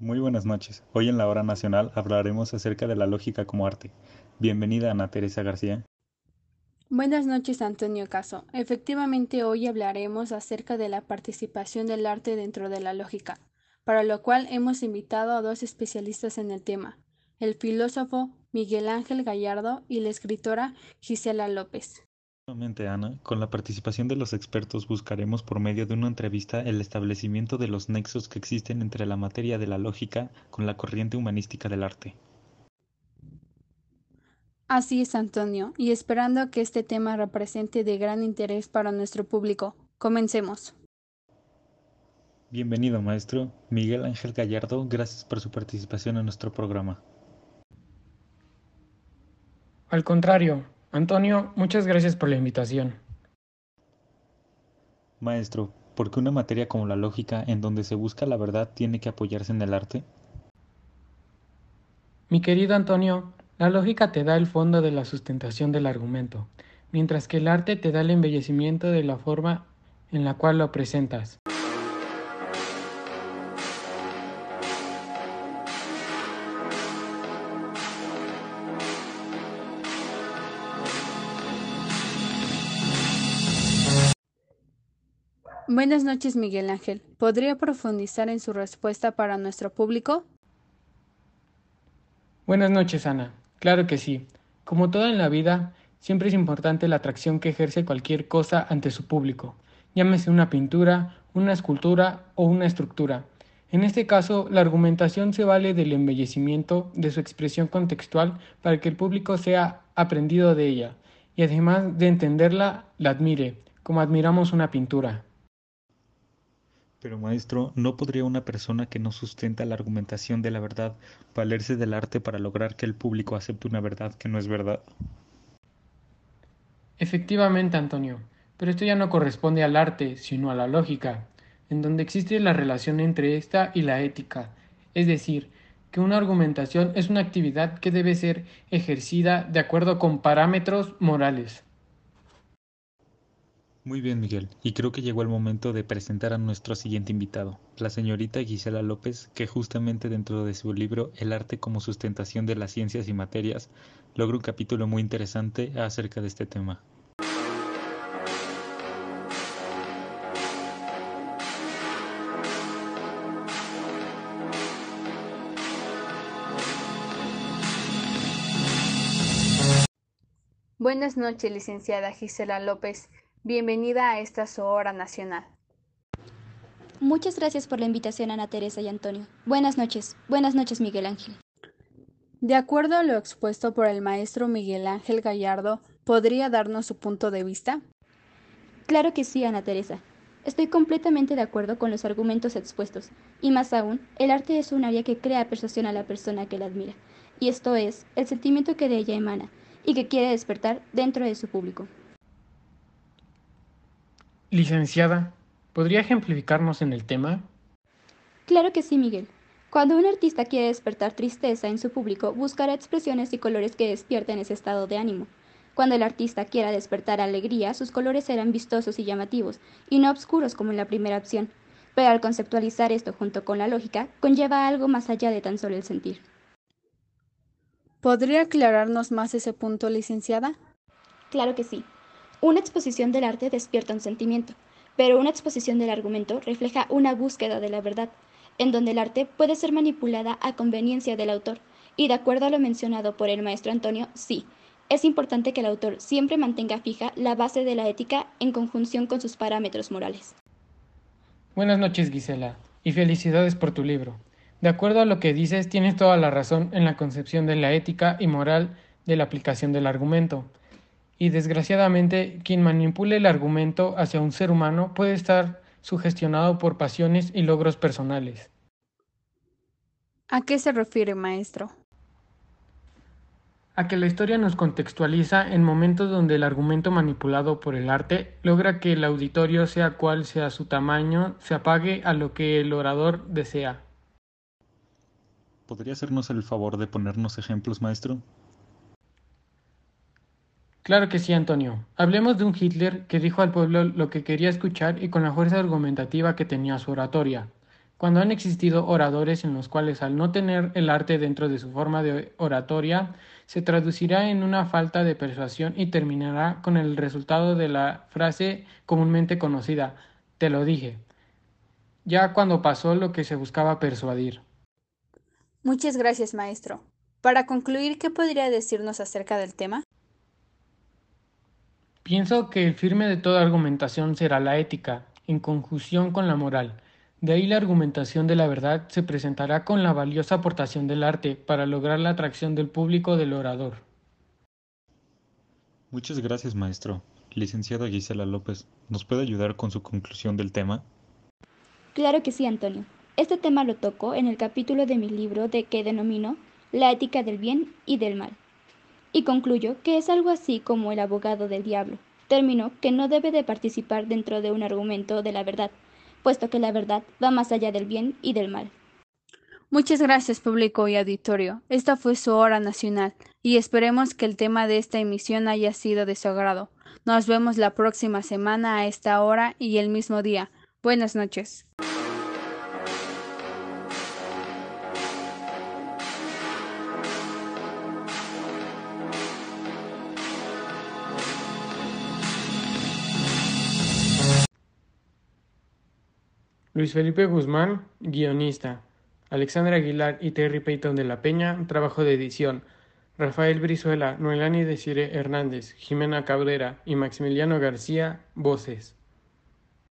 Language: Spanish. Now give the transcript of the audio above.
buenas noches. Hoy en la Hora Nacional hablaremos acerca de la lógica como arte. Bienvenida Ana Teresa García. Buenas noches, Antonio Caso. Efectivamente, hoy hablaremos acerca de la participación del arte dentro de la lógica, para lo cual hemos invitado a dos especialistas en el tema, el filósofo Miguel Ángel Gallardo y la escritora Gisela López. Ana, con la participación de los expertos buscaremos por medio de una entrevista el establecimiento de los nexos que existen entre la materia de la lógica con la corriente humanística del arte. Así es, Antonio, y esperando que este tema represente de gran interés para nuestro público. Comencemos. Bienvenido, maestro. Miguel Ángel Gallardo, gracias por su participación en nuestro programa. Al contrario, Antonio, muchas gracias por la invitación. Maestro, ¿por qué una materia como la lógica, en donde se busca la verdad, tiene que apoyarse en el arte? Mi querido Antonio, la lógica te da el fondo de la sustentación del argumento, mientras que el arte te da el embellecimiento de la forma en la cual lo presentas. Buenas noches, Miguel Ángel. ¿Podría profundizar en su respuesta para nuestro público? Buenas noches, Ana. Claro que sí. Como todo en la vida, siempre es importante la atracción que ejerce cualquier cosa ante su público, llámese una pintura, una escultura o una estructura. En este caso, la argumentación se vale del embellecimiento de su expresión contextual para que el público sea aprendido de ella y además de entenderla, la admire, como admiramos una pintura. Pero maestro, ¿no podría una persona que no sustenta la argumentación de la verdad valerse del arte para lograr que el público acepte una verdad que no es verdad? Efectivamente, Antonio, pero esto ya no corresponde al arte, sino a la lógica, en donde existe la relación entre esta y la ética, es decir, que una argumentación es una actividad que debe ser ejercida de acuerdo con parámetros morales. Muy bien, Miguel, y creo que llegó el momento de presentar a nuestro siguiente invitado, la señorita Gisela López, que justamente dentro de su libro El arte como sustentación de las ciencias y materias, logra un capítulo muy interesante acerca de este tema. Buenas noches, licenciada Gisela López. Bienvenida a esta su hora nacional. Muchas gracias por la invitación, Ana Teresa y Antonio. Buenas noches. Buenas noches, Miguel Ángel. De acuerdo a lo expuesto por el maestro Miguel Ángel Gallardo, ¿podría darnos su punto de vista? Claro que sí, Ana Teresa. Estoy completamente de acuerdo con los argumentos expuestos, y más aún, el arte es un área que crea persuasión a la persona que la admira, y esto es el sentimiento que de ella emana y que quiere despertar dentro de su público. Licenciada, ¿podría ejemplificarnos en el tema? Claro que sí, Miguel. Cuando un artista quiere despertar tristeza en su público, buscará expresiones y colores que despierten ese estado de ánimo. Cuando el artista quiera despertar alegría, sus colores serán vistosos y llamativos, y no oscuros como en la primera opción. Pero al conceptualizar esto junto con la lógica, conlleva algo más allá de tan solo el sentir. ¿Podría aclararnos más ese punto, licenciada? Claro que sí. Una exposición del arte despierta un sentimiento, pero una exposición del argumento refleja una búsqueda de la verdad, en donde el arte puede ser manipulada a conveniencia del autor. Y de acuerdo a lo mencionado por el maestro Antonio, sí, es importante que el autor siempre mantenga fija la base de la ética en conjunción con sus parámetros morales. Buenas noches, Gisela, y felicidades por tu libro. De acuerdo a lo que dices, tienes toda la razón en la concepción de la ética y moral de la aplicación del argumento y desgraciadamente quien manipule el argumento hacia un ser humano puede estar sugestionado por pasiones y logros personales. ¿A qué se refiere, maestro? A que la historia nos contextualiza en momentos donde el argumento manipulado por el arte logra que el auditorio, sea cual sea su tamaño, se apague a lo que el orador desea. ¿Podría hacernos el favor de ponernos ejemplos, maestro? Claro que sí, Antonio. Hablemos de un Hitler que dijo al pueblo lo que quería escuchar y con la fuerza argumentativa que tenía su oratoria. cuando han existido oradores en los cuales al no tener el arte dentro de su forma de oratoria, se traducirá en una falta de persuasión y terminará con el resultado de la frase comúnmente conocida, te lo dije, ya cuando pasó lo que se buscaba persuadir. Muchas gracias, maestro. Para concluir, ¿qué podría decirnos acerca del tema? Pienso que el firme de toda argumentación será la ética, en conjunción con la moral. De ahí la argumentación de la verdad se presentará con la valiosa aportación del arte para lograr la atracción del público del orador. Muchas gracias, maestro. Licenciada Gisela López, ¿nos puede ayudar con su conclusión del tema? Claro que sí, Antonio. Este tema lo toco en el capítulo de mi libro de que denomino La ética del bien y del mal. Y concluyo que es algo así como el abogado del diablo, término que no debe de participar dentro de un argumento de la verdad, puesto que la verdad va más allá del bien y del mal. Muchas gracias público y auditorio. Esta fue su hora nacional y esperemos que el tema de esta emisión haya sido de su agrado. Nos vemos la próxima semana a esta hora y el mismo día. Buenas noches. Luis Felipe Guzmán, guionista. Alexandra Aguilar y Terry Peyton de la Peña, trabajo de edición. Rafael Brizuela, Noelani Desire Hernández, Jimena Cabrera y Maximiliano García, voces.